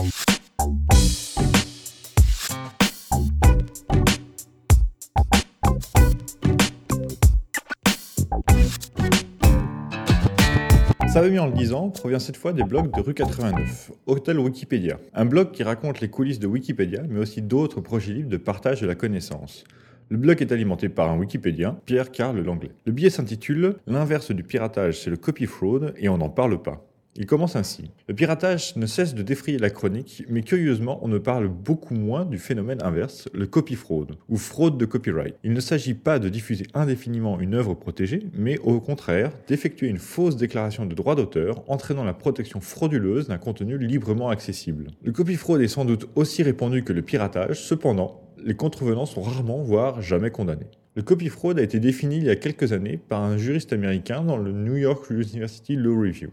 Ça va mieux en le disant provient cette fois des blogs de rue 89, Hôtel Wikipédia, un blog qui raconte les coulisses de Wikipédia, mais aussi d'autres projets libres de partage de la connaissance. Le blog est alimenté par un Wikipédien, Pierre-Carl Langlais. Le billet s'intitule L'inverse du piratage, c'est le copy fraud, et on n'en parle pas. Il commence ainsi. Le piratage ne cesse de défrayer la chronique, mais curieusement, on ne parle beaucoup moins du phénomène inverse, le copy fraud, ou fraude de copyright. Il ne s'agit pas de diffuser indéfiniment une œuvre protégée, mais au contraire, d'effectuer une fausse déclaration de droit d'auteur, entraînant la protection frauduleuse d'un contenu librement accessible. Le copy fraud est sans doute aussi répandu que le piratage, cependant, les contrevenants sont rarement, voire jamais condamnés. Le copy fraud a été défini il y a quelques années par un juriste américain dans le New York University Law Review.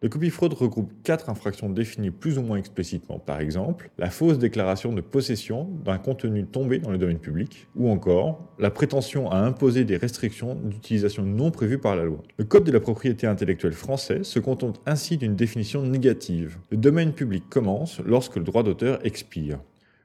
Le copy fraud regroupe quatre infractions définies plus ou moins explicitement, par exemple la fausse déclaration de possession d'un contenu tombé dans le domaine public, ou encore la prétention à imposer des restrictions d'utilisation non prévues par la loi. Le Code de la propriété intellectuelle français se contente ainsi d'une définition négative. Le domaine public commence lorsque le droit d'auteur expire.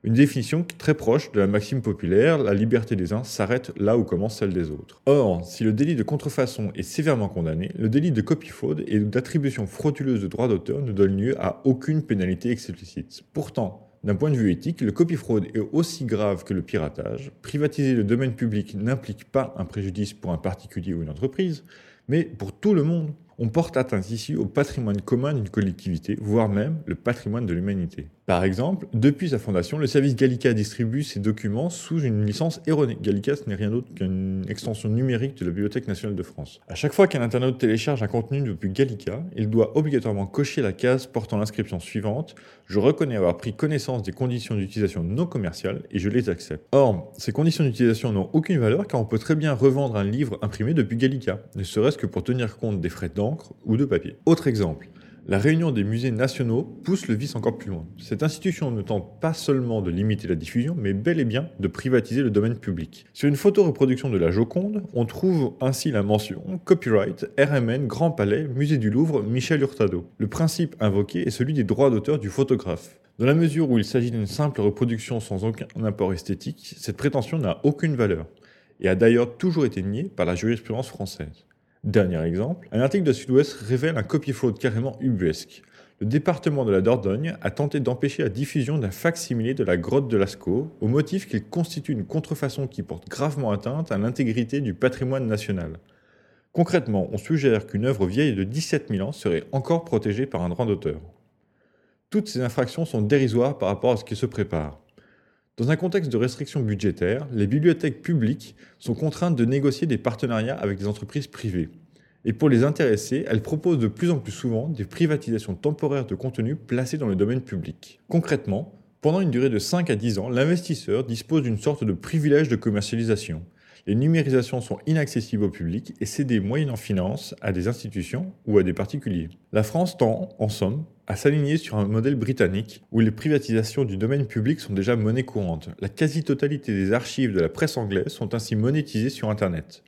Une définition très proche de la maxime populaire, la liberté des uns s'arrête là où commence celle des autres. Or, si le délit de contrefaçon est sévèrement condamné, le délit de copie fraude et d'attribution frauduleuse de droits d'auteur ne donne lieu à aucune pénalité explicite. Pourtant, d'un point de vue éthique, le copy fraude est aussi grave que le piratage. Privatiser le domaine public n'implique pas un préjudice pour un particulier ou une entreprise, mais pour tout le monde. On porte atteinte ici au patrimoine commun d'une collectivité, voire même le patrimoine de l'humanité. Par exemple, depuis sa fondation, le service Gallica distribue ses documents sous une licence erronée. Gallica, ce n'est rien d'autre qu'une extension numérique de la Bibliothèque nationale de France. À chaque fois qu'un internaute télécharge un contenu depuis Gallica, il doit obligatoirement cocher la case portant l'inscription suivante Je reconnais avoir pris connaissance des conditions d'utilisation non commerciales et je les accepte. Or, ces conditions d'utilisation n'ont aucune valeur car on peut très bien revendre un livre imprimé depuis Gallica, ne serait-ce que pour tenir compte des frais d'encre ou de papier. Autre exemple, la réunion des musées nationaux pousse le vice encore plus loin. Cette institution ne tente pas seulement de limiter la diffusion, mais bel et bien de privatiser le domaine public. Sur une photo reproduction de la Joconde, on trouve ainsi la mention Copyright, RMN, Grand Palais, Musée du Louvre, Michel Hurtado. Le principe invoqué est celui des droits d'auteur du photographe. Dans la mesure où il s'agit d'une simple reproduction sans aucun apport esthétique, cette prétention n'a aucune valeur, et a d'ailleurs toujours été niée par la jurisprudence française. Dernier exemple, un article de Sud-Ouest révèle un copy fraud carrément ubuesque. Le département de la Dordogne a tenté d'empêcher la diffusion d'un facsimilé de la grotte de Lascaux au motif qu'il constitue une contrefaçon qui porte gravement atteinte à l'intégrité du patrimoine national. Concrètement, on suggère qu'une œuvre vieille de 17 000 ans serait encore protégée par un droit d'auteur. Toutes ces infractions sont dérisoires par rapport à ce qui se prépare. Dans un contexte de restrictions budgétaires, les bibliothèques publiques sont contraintes de négocier des partenariats avec des entreprises privées. Et pour les intéresser, elles proposent de plus en plus souvent des privatisations temporaires de contenus placés dans le domaine public. Concrètement, pendant une durée de 5 à 10 ans, l'investisseur dispose d'une sorte de privilège de commercialisation. Les numérisations sont inaccessibles au public et cédées moyennant finance à des institutions ou à des particuliers. La France tend, en somme, à s'aligner sur un modèle britannique où les privatisations du domaine public sont déjà monnaie courante. La quasi-totalité des archives de la presse anglaise sont ainsi monétisées sur Internet.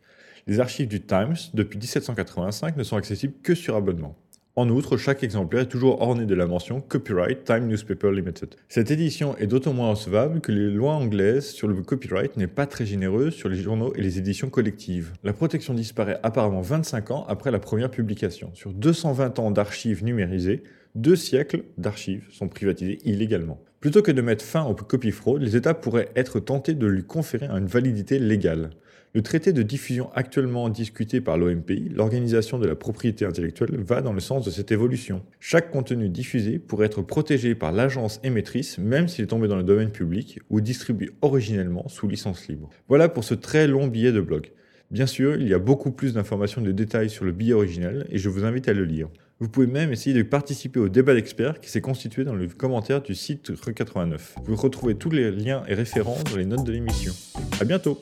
Les archives du Times, depuis 1785, ne sont accessibles que sur abonnement. En outre, chaque exemplaire est toujours orné de la mention Copyright Time Newspaper Limited. Cette édition est d'autant moins recevable que les lois anglaises sur le copyright n'est pas très généreuse sur les journaux et les éditions collectives. La protection disparaît apparemment 25 ans après la première publication. Sur 220 ans d'archives numérisées, deux siècles d'archives sont privatisées illégalement. Plutôt que de mettre fin au copy fraud, les États pourraient être tentés de lui conférer une validité légale. Le traité de diffusion actuellement discuté par l'OMPI, l'Organisation de la propriété intellectuelle, va dans le sens de cette évolution. Chaque contenu diffusé pourrait être protégé par l'agence émettrice même s'il est tombé dans le domaine public ou distribué originellement sous licence libre. Voilà pour ce très long billet de blog. Bien sûr, il y a beaucoup plus d'informations et de détails sur le billet original et je vous invite à le lire. Vous pouvez même essayer de participer au débat d'experts qui s'est constitué dans le commentaire du site Re89. Vous retrouvez tous les liens et références dans les notes de l'émission. À bientôt!